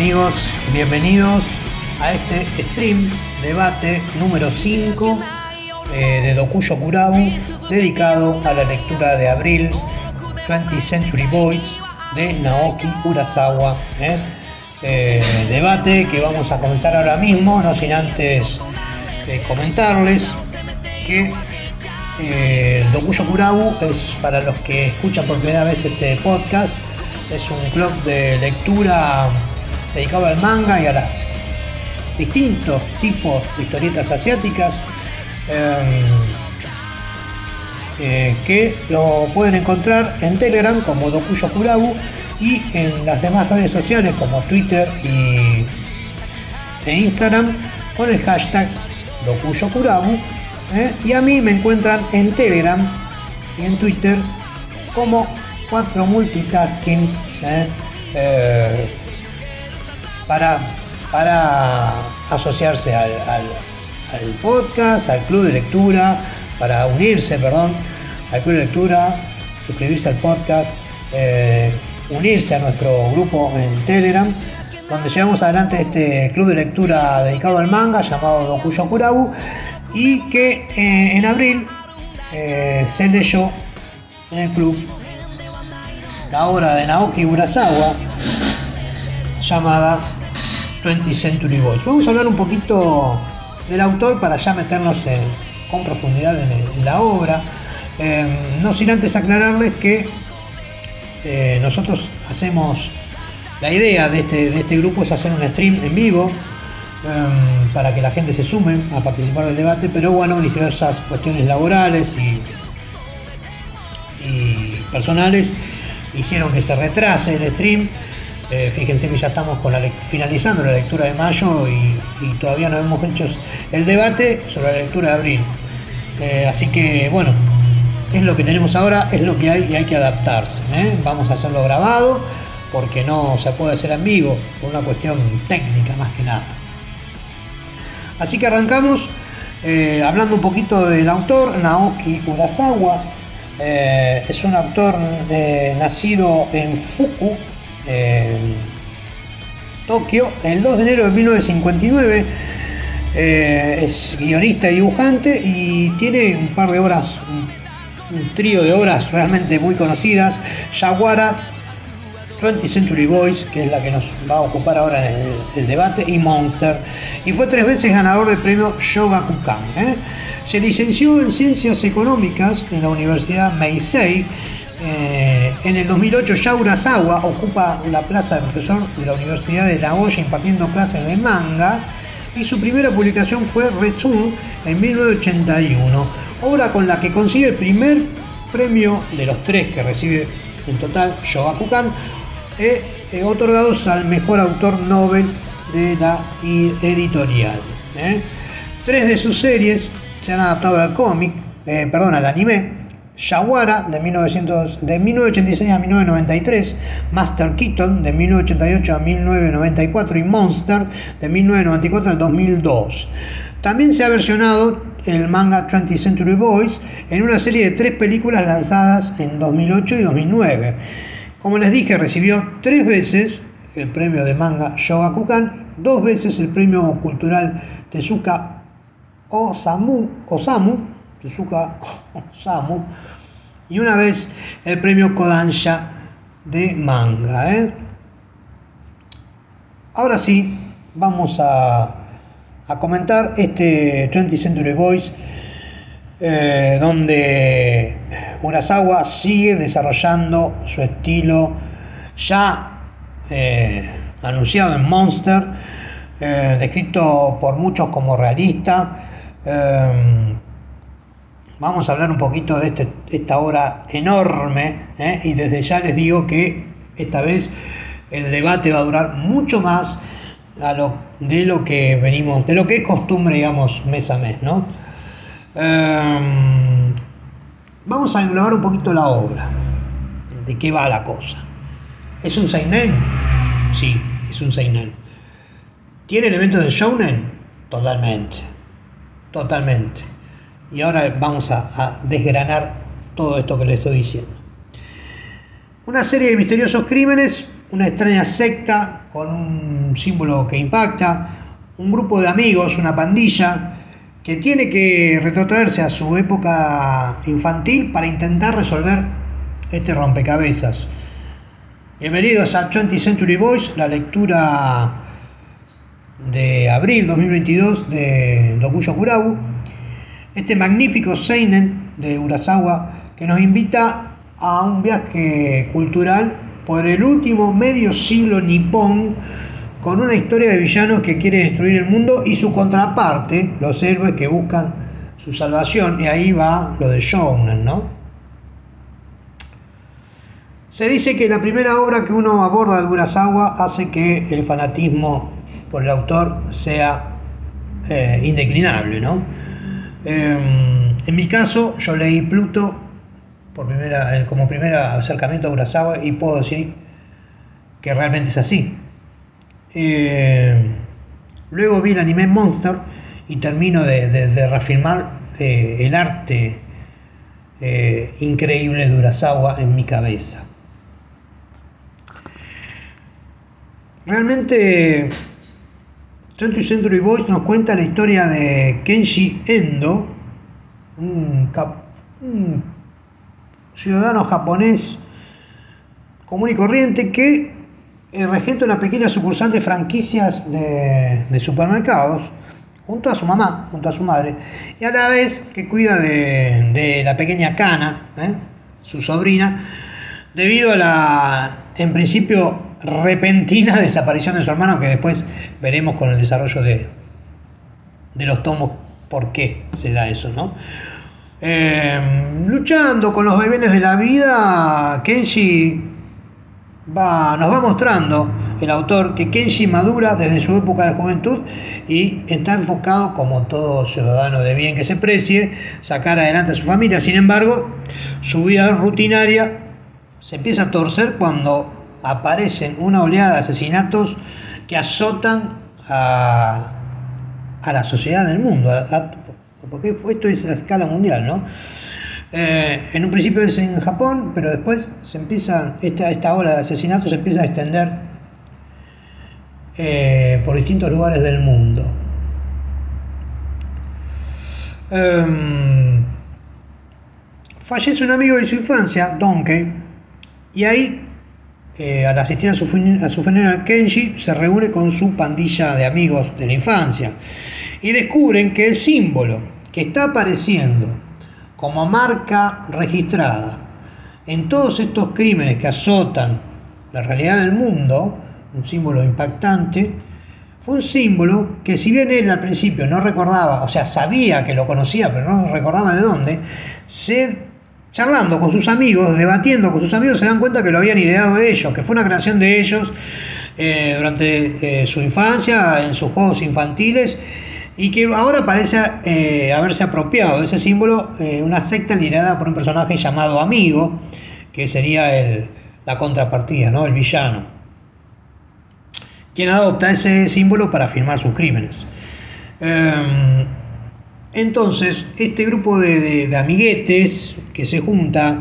Amigos, bienvenidos a este stream debate número 5 eh, de Dokuyo Kurabu dedicado a la lectura de abril 20th Century Boys de Naoki Urasawa. ¿eh? Eh, debate que vamos a comenzar ahora mismo, no sin antes comentarles que Dokuyo Kurabu es para los que escuchan por primera vez este podcast es un club de lectura dedicado al manga y a las distintos tipos de historietas asiáticas em, eh, que lo pueden encontrar en Telegram como Dokuyo Kurabu y en las demás redes sociales como Twitter y e Instagram con el hashtag Dokuyo Kurabu ¿eh? y a mí me encuentran en Telegram y en Twitter como 4 multitasking ¿eh? Para, para asociarse al, podcast, al club de lectura, para unirse, perdón, al club de lectura, suscribirse al podcast, eh, unirse a nuestro grupo en Telegram, donde llevamos adelante este club de lectura dedicado al manga llamado Dokuyo Kurabu y que en abril se leyó en el club la obra de Naoki Urasawa llamada 20th Century Boys. Vamos a hablar un poquito del autor para ya meternos con profundidad en, la obra. Eh, no sin antes aclararles que eh, nosotros hacemos la idea de este, de este, grupo es hacer un stream en vivo eh, para que la gente se sume a participar del debate, pero bueno, diversas cuestiones laborales y, y personales hicieron que se retrase el stream. Eh, fíjense que ya estamos finalizando la lectura de mayo y, todavía no hemos hecho el debate sobre la lectura de abril. Eh, así que bueno, es lo que tenemos ahora, es lo que hay y hay que adaptarse. ¿eh? Vamos a hacerlo grabado porque no se puede hacer en vivo por una cuestión técnica más que nada. Así que arrancamos hablando un poquito del autor Naoki Urasawa, es un actor eh, nacido en Fuku, Tokio, el 2 de enero de 1959. Eh, es guionista y dibujante y tiene un par de obras, un, trío de obras realmente muy conocidas. Yaguara, 20th Century Boys, que es la que nos va a ocupar ahora en el, debate, y Monster. Y fue tres veces ganador del premio Shogakukan. Se licenció en Ciencias Económicas en la Universidad Meisei. Eh, en el 2008 ya Urasawa ocupa la plaza de profesor de la Universidad de Nagoya impartiendo clases de manga y su primera publicación fue Retsun en 1981, obra con la que consigue el primer premio de los tres que recibe en total Shogakukan, eh, eh, otorgados al mejor autor Nobel de la editorial. Tres de sus series se han adaptado al cómic, eh, perdón, al anime. Shawara de, 1900, de 1986 a 1993, Master Keaton de 1988 a 1994 y Monster de 1994 al 2002. También se ha versionado el manga 20th Century Boys en una serie de tres películas lanzadas en 2008 y 2009. Como les dije, recibió tres veces el premio de manga Shogakukan, dos veces el premio cultural Tezuka Osamu, Osamu, Tezuka Osamu, y una vez el premio Kodansha de manga. ¿eh? Ahora sí, vamos a, comentar este 20th Century Boys, eh, donde Urasawa sigue desarrollando su estilo ya eh, anunciado en Monster, descrito por muchos como realista, vamos a hablar un poquito de este, esta obra enorme ¿eh? y desde ya les digo que esta vez el debate va a durar mucho más de lo que venimos, de lo que es costumbre, digamos, mes a mes, ¿no? Em, vamos a englobar un poquito la obra, de qué va la cosa. ¿Es un seinen? Sí, es un seinen. ¿Tiene elementos de shounen? Totalmente. Totalmente. Y ahora vamos a, desgranar todo esto que les estoy diciendo. Una serie de misteriosos crímenes, una extraña secta con un símbolo que impacta, un grupo de amigos, una pandilla, que tiene que retrotraerse a su época infantil para intentar resolver este rompecabezas. Bienvenidos a 20th Century Boys, la lectura de abril 2022 de Dokuyo Kurabu, este magnífico Seinen de Urasawa que nos invita a un viaje cultural por el último medio siglo nipón con una historia de villanos que quiere destruir el mundo y su contraparte, los héroes que buscan su salvación, y ahí va lo de Shounen, ¿no? Se dice que la primera obra que uno aborda de Urasawa hace que el fanatismo por el autor sea eh, indeclinable, ¿no? Em, en mi caso, yo leí Pluto por primera, como primer acercamiento a Urasawa y puedo decir que realmente es así. Eh, luego vi el anime Monster y termino de, reafirmar eh, el arte increíble de Urasawa en mi cabeza. Realmente 20th Century Boys nos cuenta la historia de Kenshi Endo, un, ciudadano japonés común y corriente que eh, regenta una pequeña sucursal de franquicias de, supermercados junto a su mamá, junto a su madre, y a la vez que cuida de, la pequeña Kana, ¿eh? su sobrina, debido a la, en principio, repentina desaparición de su hermano, que después veremos con el desarrollo de, de los tomos por qué se da eso, ¿no? Em, luchando con los bebenes de la vida, Kenshi va, nos va mostrando el autor que Kenshi madura desde su época de juventud y está enfocado, como todo ciudadano de bien que se precie, sacar adelante a su familia. Sin embargo, su vida rutinaria se empieza a torcer cuando aparecen una oleada de asesinatos que azotan a, la sociedad del mundo, porque esto es a escala mundial, ¿no? Eh, en un principio es en Japón, pero después se empieza, esta, esta ola de asesinatos se empieza a extender eh, por distintos lugares del mundo. Em, fallece un amigo de su infancia, Donkey, y ahí eh, al asistir a su, a su funeral, Kenji se reúne con su pandilla de amigos de la infancia y descubren que el símbolo que está apareciendo como marca registrada en todos estos crímenes que azotan la realidad del mundo, un símbolo impactante, fue un símbolo que si bien él al principio no recordaba, o sea, sabía que lo conocía, pero no recordaba de dónde, se charlando con sus amigos, debatiendo con sus amigos, se dan cuenta que lo habían ideado ellos, que fue una creación de ellos eh, durante eh, su infancia, en sus juegos infantiles, y que ahora parece eh, haberse apropiado de ese símbolo una secta liderada por un personaje llamado Amigo, que sería el, la contrapartida, ¿no? el villano, quien adopta ese símbolo para firmar sus crímenes. Entonces, este grupo de, amiguetes que se junta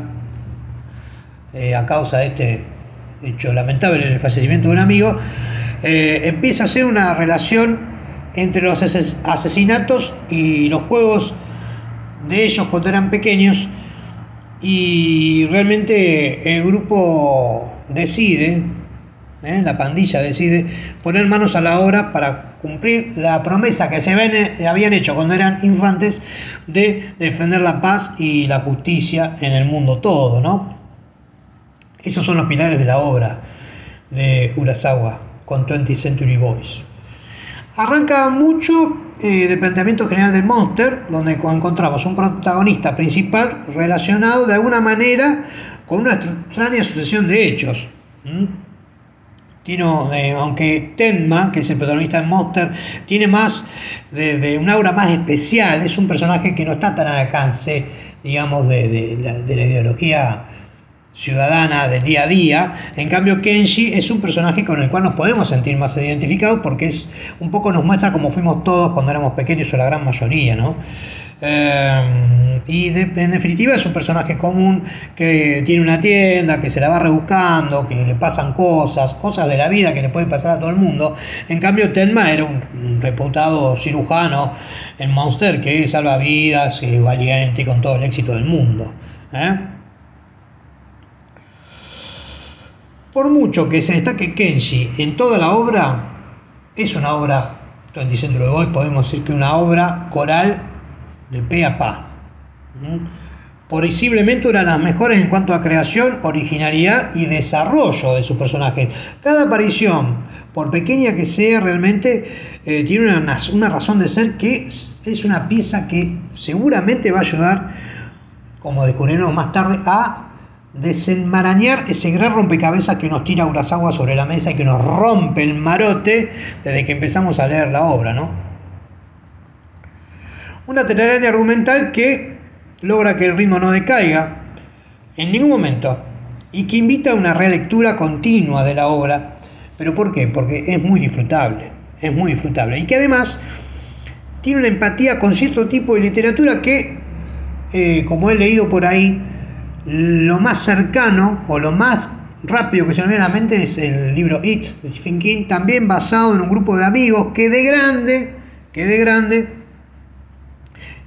eh, a causa de este hecho lamentable del fallecimiento de un amigo, eh, empieza a ser una relación entre los asesinatos y los juegos de ellos cuando eran pequeños y realmente el grupo decide, ¿eh? la pandilla decide poner manos a la obra para cumplir la promesa que se habían hecho cuando eran infantes de defender la paz y la justicia en el mundo todo, ¿no? Esos son los pilares de la obra de Urasawa con 20th Century Boys. Arranca mucho eh, del planteamiento general del Monster, donde encontramos un protagonista principal relacionado de alguna manera con una extraña sucesión de hechos. Eh, aunque Tenma, que es el protagonista de Monster, tiene más de, una aura más especial, es un personaje que no está tan al alcance, digamos, de, la, ideología ciudadana del día a día. En cambio, Kenshi es un personaje con el cual nos podemos sentir más identificados porque es un poco nos muestra cómo fuimos todos cuando éramos pequeños o la gran mayoría, ¿no? Eh, y en definitiva es un personaje común que tiene una tienda, que se la va rebuscando, que le pasan cosas, cosas de la vida que le pueden pasar a todo el mundo. En cambio, Tenma era un, reputado cirujano en Monster que salva vidas, es valiente y con todo el éxito del mundo. ¿eh? Por mucho que se destaque Kenshi en toda la obra, es una obra, en Centro de hoy podemos decir que una obra coral de pe a pa. Posiblemente una de las mejores en cuanto a creación, originalidad y desarrollo de sus personajes. Cada aparición, por pequeña que sea, realmente eh, tiene una, razón de ser que es una pieza que seguramente va a ayudar, como descubriremos más tarde, a desenmarañar ese gran rompecabezas que nos tira Urasawa sobre la mesa y que nos rompe el marote desde que empezamos a leer la obra, ¿no? Una telaraña argumental que logra que el ritmo no decaiga en ningún momento y que invita a una relectura continua de la obra. ¿Pero por qué? Porque es muy disfrutable, es muy disfrutable. Y que además tiene una empatía con cierto tipo de literatura que, eh, como he leído por ahí, lo más cercano o lo más rápido que se me viene a la mente es el libro It de Stephen King, también basado en un grupo de amigos que de grande, que de grande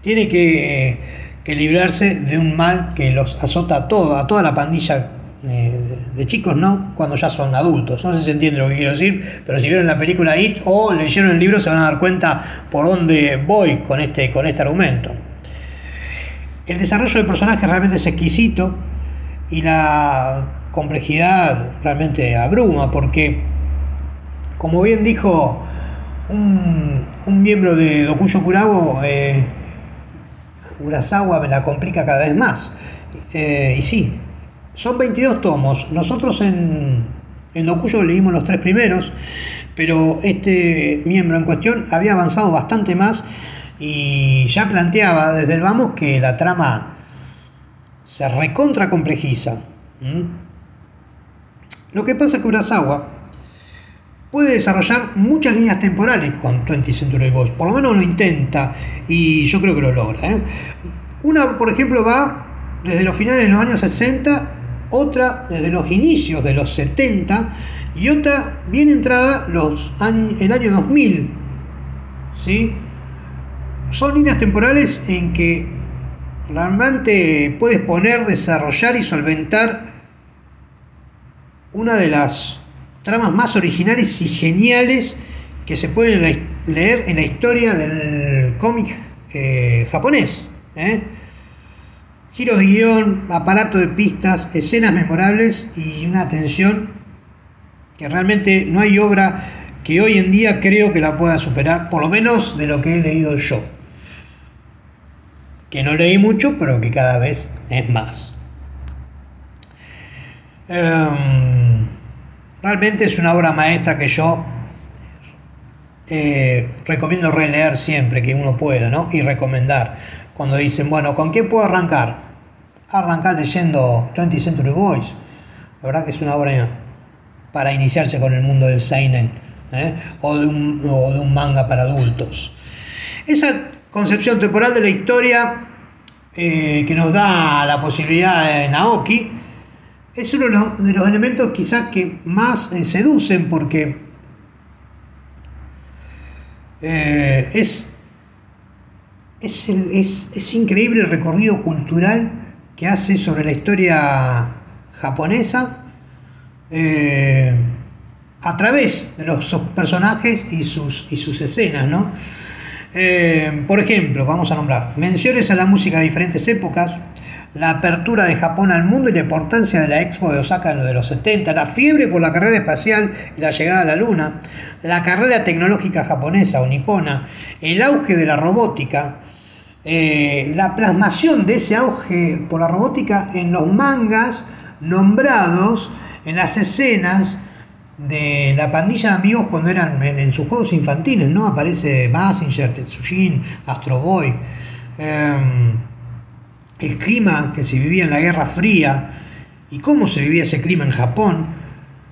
tiene que, librarse de un mal que los azota a, todo, a toda la pandilla eh, de chicos, ¿no? Cuando ya son adultos. No sé si entiende lo que quiero decir, pero si vieron la película It o leyeron el libro se van a dar cuenta por dónde voy con este, con este argumento. El desarrollo del personaje realmente es exquisito y la complejidad realmente abruma porque, como bien dijo un, miembro de Dokuyo Kurabo, eh, Urasawa me la complica cada vez más. Eh, y sí, son 22 tomos. Nosotros en, en Dokuyo leímos los tres primeros, pero este miembro en cuestión había avanzado bastante más y ya planteaba desde el vamos que la trama se recontra complejiza. Lo que pasa es que Urasawa puede desarrollar muchas líneas temporales con 20 Century Boys, por lo menos lo intenta y yo creo que lo logra. ¿eh? Una, por ejemplo, va desde los finales de los años 60, otra desde los inicios de los 70 y otra bien entrada los el año 2000. ¿sí? Son líneas temporales en que realmente puedes poner, desarrollar y solventar una de las tramas más originales y geniales que se pueden leer en la historia del cómic eh, japonés. ¿eh? Giros de guion, aparato de pistas, escenas memorables y una atención que realmente no hay obra que hoy en día creo que la pueda superar, por lo menos de lo que he leído yo. Que no leí mucho, pero que cada vez es más. Em, Realmente es una obra maestra que yo eh, recomiendo releer siempre que uno pueda, ¿no? Y recomendar. Cuando dicen, bueno, ¿con qué puedo arrancar? Arrancar leyendo 20 Century Boys. La verdad que es una obra para iniciarse con el mundo del seinen ¿eh? o, de un, manga para adultos. Esa concepción temporal de la historia eh, que nos da la posibilidad de Naoki es uno de los, elementos quizás que más eh, seducen porque eh, es, es, increíble el recorrido cultural que hace sobre la historia japonesa a través de los personajes y sus, y sus escenas, ¿no? Por ejemplo, vamos a nombrar menciones a la música de diferentes épocas, la apertura de Japón al mundo y la importancia de la Expo de Osaka de los 70, la fiebre por la carrera espacial y la llegada a la Luna, la carrera tecnológica japonesa o nipona, el auge de la robótica, eh, la plasmación de ese auge por la robótica en los mangas nombrados en las escenas de la pandilla de amigos cuando eran en, sus juegos infantiles, ¿no? Aparece Massinger, Tetsujin, Astro Boy. Em, el clima que se vivía en la Guerra Fría y cómo se vivía ese clima en Japón,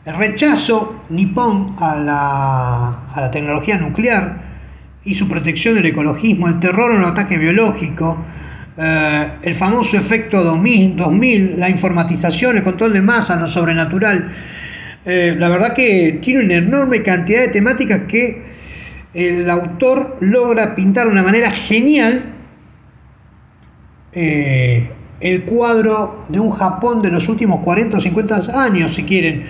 el rechazo nipón a la, a la tecnología nuclear y su protección del ecologismo, el terror en un ataque biológico, eh, el famoso efecto 2000, 2000, la informatización, el control de masa, lo sobrenatural. Eh, la verdad que tiene una enorme cantidad de temáticas que el autor logra pintar de una manera genial eh, el cuadro de un Japón de los últimos 40 o 50 años, si quieren.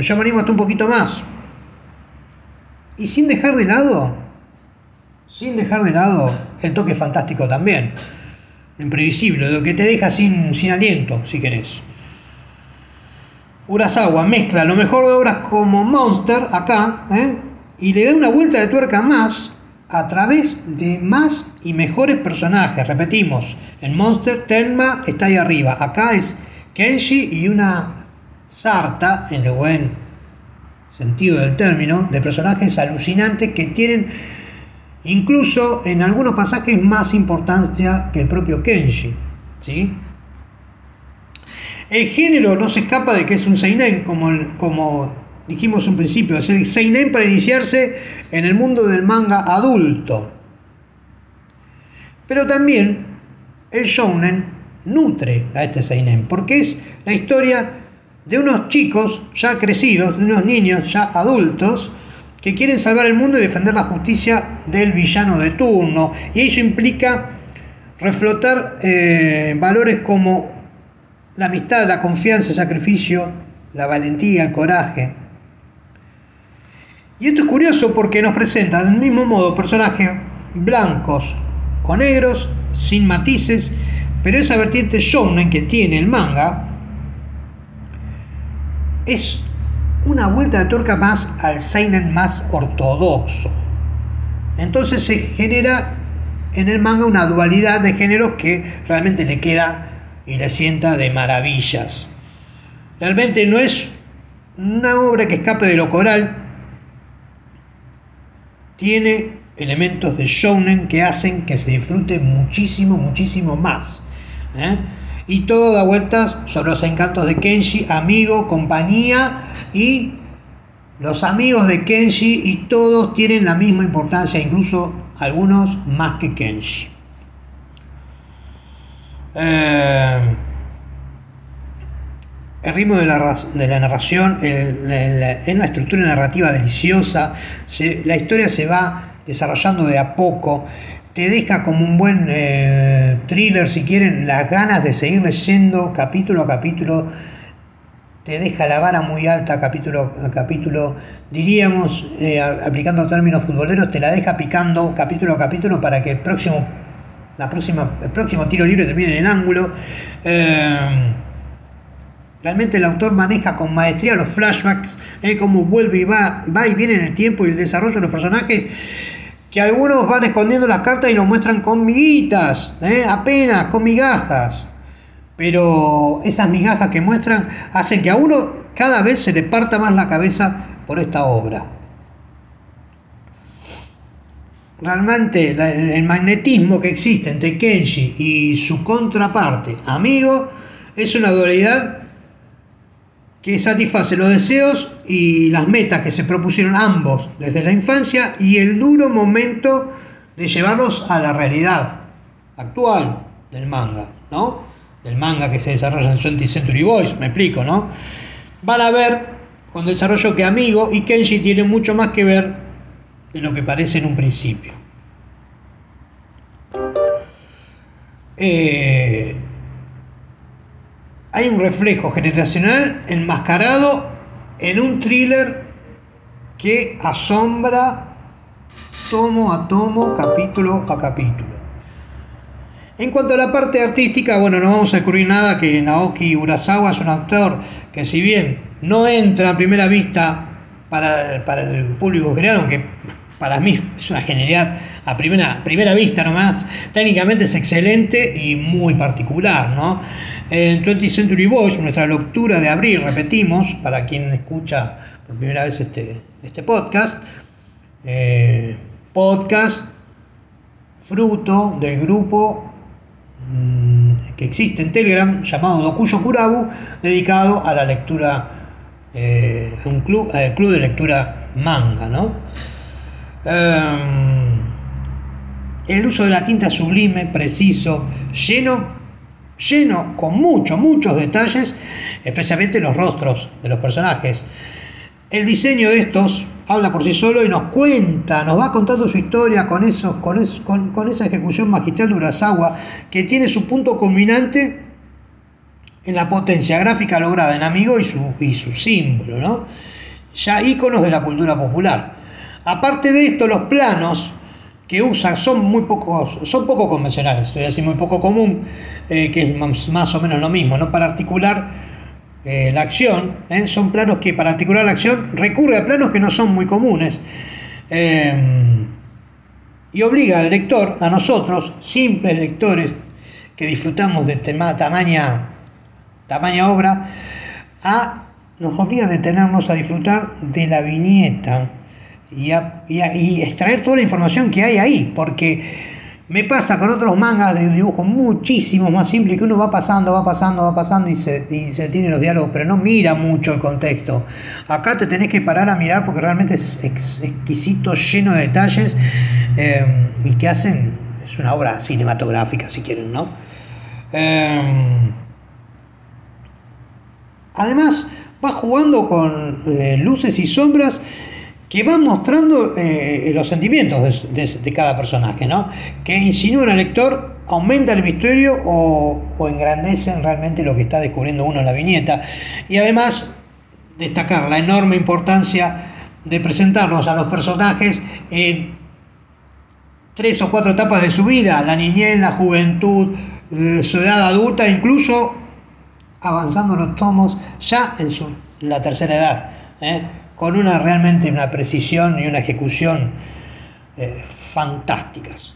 yo me animo hasta un poquito más. Y sin dejar de lado sin dejar de lado el toque fantástico también, imprevisible, lo que te deja sin, sin aliento, si querés. Urasawa mezcla lo mejor de obras como Monster acá ¿eh? y le da una vuelta de tuerca más a través de más y mejores personajes. Repetimos, en Monster Tenma está ahí arriba, acá es Kenshi y una sarta, en el buen sentido del término, de personajes alucinantes que tienen incluso en algunos pasajes más importancia que el propio Kenshi. ¿sí? El género no se escapa de que es un seinen, como, dijimos en principio, es el seinen para iniciarse en el mundo del manga adulto. Pero también el shounen nutre a este seinen, porque es la historia de unos chicos ya crecidos, de unos niños ya adultos, que quieren salvar el mundo y defender la justicia del villano de turno. Y eso implica reflotar eh, valores como la amistad, la confianza, el sacrificio, la valentía, el coraje. Y esto es curioso porque nos presenta del mismo modo personajes blancos o negros, sin matices, pero esa vertiente shounen que tiene el manga es una vuelta de tuerca más al seinen más ortodoxo. Entonces se genera en el manga una dualidad de géneros que realmente le queda y le sienta de maravillas. Realmente no es una obra que escape de lo coral, tiene elementos de shounen que hacen que se disfrute muchísimo, muchísimo más. ¿eh? Y todo da vueltas sobre los encantos de Kenshi, amigo, compañía y los amigos de Kenshi y todos tienen la misma importancia, incluso algunos más que Kenshi. Eh, el ritmo de la, de la narración es una estructura narrativa deliciosa, la historia se va desarrollando de a poco, te deja como un buen eh, thriller si quieren las ganas de seguir leyendo capítulo a capítulo. Te deja la vara muy alta capítulo a capítulo, diríamos, eh, aplicando términos futboleros, te la deja picando capítulo a capítulo para que el próximo, el próximo tiro libre termine en el ángulo. Eh, realmente el autor maneja con maestría los flashbacks, eh, cómo vuelve y va, va y viene en el tiempo y el desarrollo de los personajes, que algunos van escondiendo las cartas y nos muestran con miguitas, eh, apenas, con migajas pero esas migajas que muestran hacen que a uno cada vez se le parta más la cabeza por esta obra. Realmente el magnetismo que existe entre Kenshi y su contraparte, amigo, es una dualidad que satisface los deseos y las metas que se propusieron ambos desde la infancia y el duro momento de llevarlos a la realidad actual del manga, ¿no? del manga que se desarrolla en 20 Century Boys, me explico, ¿no? Van a ver con desarrollo que Amigo y Kenshi tienen mucho más que ver de lo que parece en un principio. Eh, hay un reflejo generacional enmascarado en un thriller que asombra tomo a tomo, capítulo a capítulo. En cuanto a la parte artística, bueno, no vamos a descubrir nada que Naoki Urasawa es un actor que si bien no entra a primera vista para, el público general, aunque para mí es una genialidad a primera, primera vista nomás, técnicamente es excelente y muy particular, ¿no? En 20th Century Boys, nuestra lectura de abril, repetimos, para quien escucha por primera vez este, este podcast, eh, podcast fruto del grupo Mm, que existe en Telegram llamado Dokuyo Kurabu, dedicado a la lectura, eh, un club, al club de lectura manga. ¿no? Em, el uso de la tinta sublime, preciso, lleno, lleno con muchos, muchos detalles, especialmente los rostros de los personajes. El diseño de estos habla por sí solo y nos cuenta, nos va contando su historia con, esos, con, con, esa ejecución magistral de Urasawa que tiene su punto culminante en la potencia gráfica lograda en Amigo y su, y su símbolo, ya íconos de la cultura popular. Aparte de esto, los planos que usan son muy pocos, son poco convencionales, es decir, muy poco común, eh, que es más, o menos lo mismo, ¿no? Para articular eh, la acción, ¿eh? son planos que para articular la acción recurre a planos que no son muy comunes. y obliga al lector, a nosotros, simples lectores, que disfrutamos de tema, tamaña, tamaña obra, a, nos obliga a detenernos a disfrutar de la viñeta y, extraer toda la información que hay ahí, porque me pasa con otros mangas de dibujo muchísimo más simple que uno va pasando, va pasando, va pasando y se, y tiene los diálogos, pero no mira mucho el contexto. Acá te tenés que parar a mirar porque realmente es exquisito, lleno de detalles eh, y que hacen, es una obra cinematográfica si quieren, ¿no? Eh, además, va jugando con eh, luces y sombras que van mostrando eh, los sentimientos de, cada personaje, ¿no? que insinúan al lector, aumenta el misterio o, engrandecen realmente lo que está descubriendo uno en la viñeta. Y además, destacar la enorme importancia de presentarnos a los personajes en tres o cuatro etapas de su vida, la niñez, la juventud, eh, su edad adulta, incluso avanzando los tomos ya en la tercera edad. ¿eh? Con una realmente una precisión y una ejecución eh, fantásticas.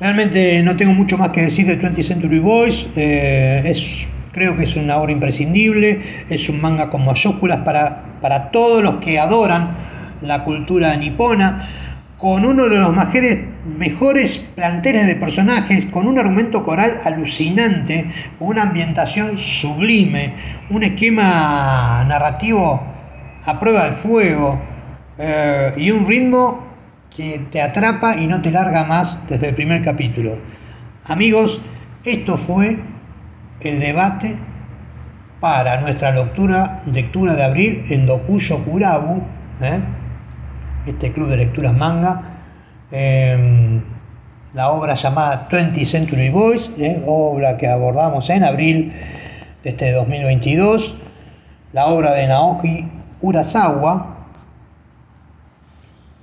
Realmente no tengo mucho más que decir de 20th Century Boys, eh, es, creo que es una obra imprescindible, es un manga con mayúsculas para, para todos los que adoran la cultura nipona, con uno de los mejores, mejores planteles de personajes, con un argumento coral alucinante, con una ambientación sublime, un esquema narrativo a prueba de fuego eh, y un ritmo que te atrapa y no te larga más desde el primer capítulo. Amigos, esto fue el debate para nuestra lectura, de abril en Dokuyo Kurabu. ¿eh? este club de lecturas manga, em, la obra llamada 20 Century Boys, eh, obra que abordamos en abril de este 2022, la obra de Naoki Urasawa.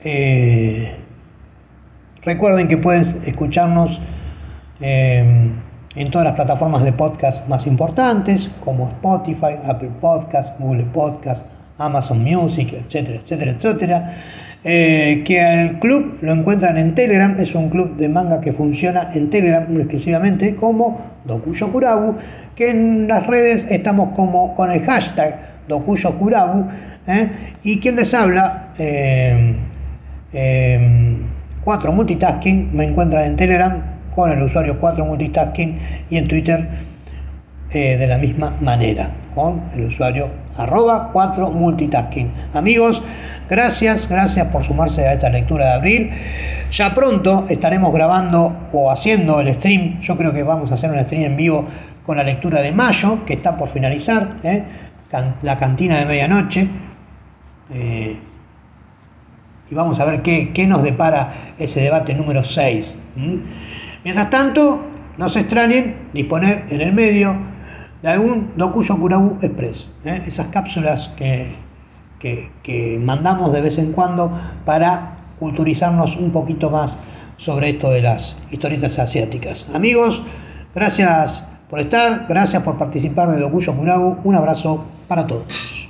Eh, recuerden que pueden escucharnos em, en todas las plataformas de podcast más importantes, como Spotify, Apple Podcast, Google Podcast, Amazon Music, etcétera, etcétera, etcétera. Eh, que al club lo encuentran en Telegram, es un club de manga que funciona en Telegram exclusivamente como Dokuyo Kurabu, que en las redes estamos como con el hashtag Dokuyo Kurabu, ¿eh? y quien les habla, 4 eh, Multitasking, me encuentran en Telegram con el usuario 4 Multitasking y en Twitter de la misma manera, con el usuario arroba 4 Multitasking. Amigos, Gracias, gracias por sumarse a esta lectura de abril. Ya pronto estaremos grabando o haciendo el stream. Yo creo que vamos a hacer un stream en vivo con la lectura de mayo, que está por finalizar, ¿eh? la cantina de medianoche. Eh, y vamos a ver qué, nos depara ese debate número 6. Mientras tanto, no se extrañen disponer en el medio de algún Dokuyo Kurabu Express, ¿eh? esas cápsulas que que, mandamos de vez en cuando para culturizarnos un poquito más sobre esto de las historietas asiáticas. Amigos, gracias por estar, gracias por participar de Dokuyo Murabu, un abrazo para todos.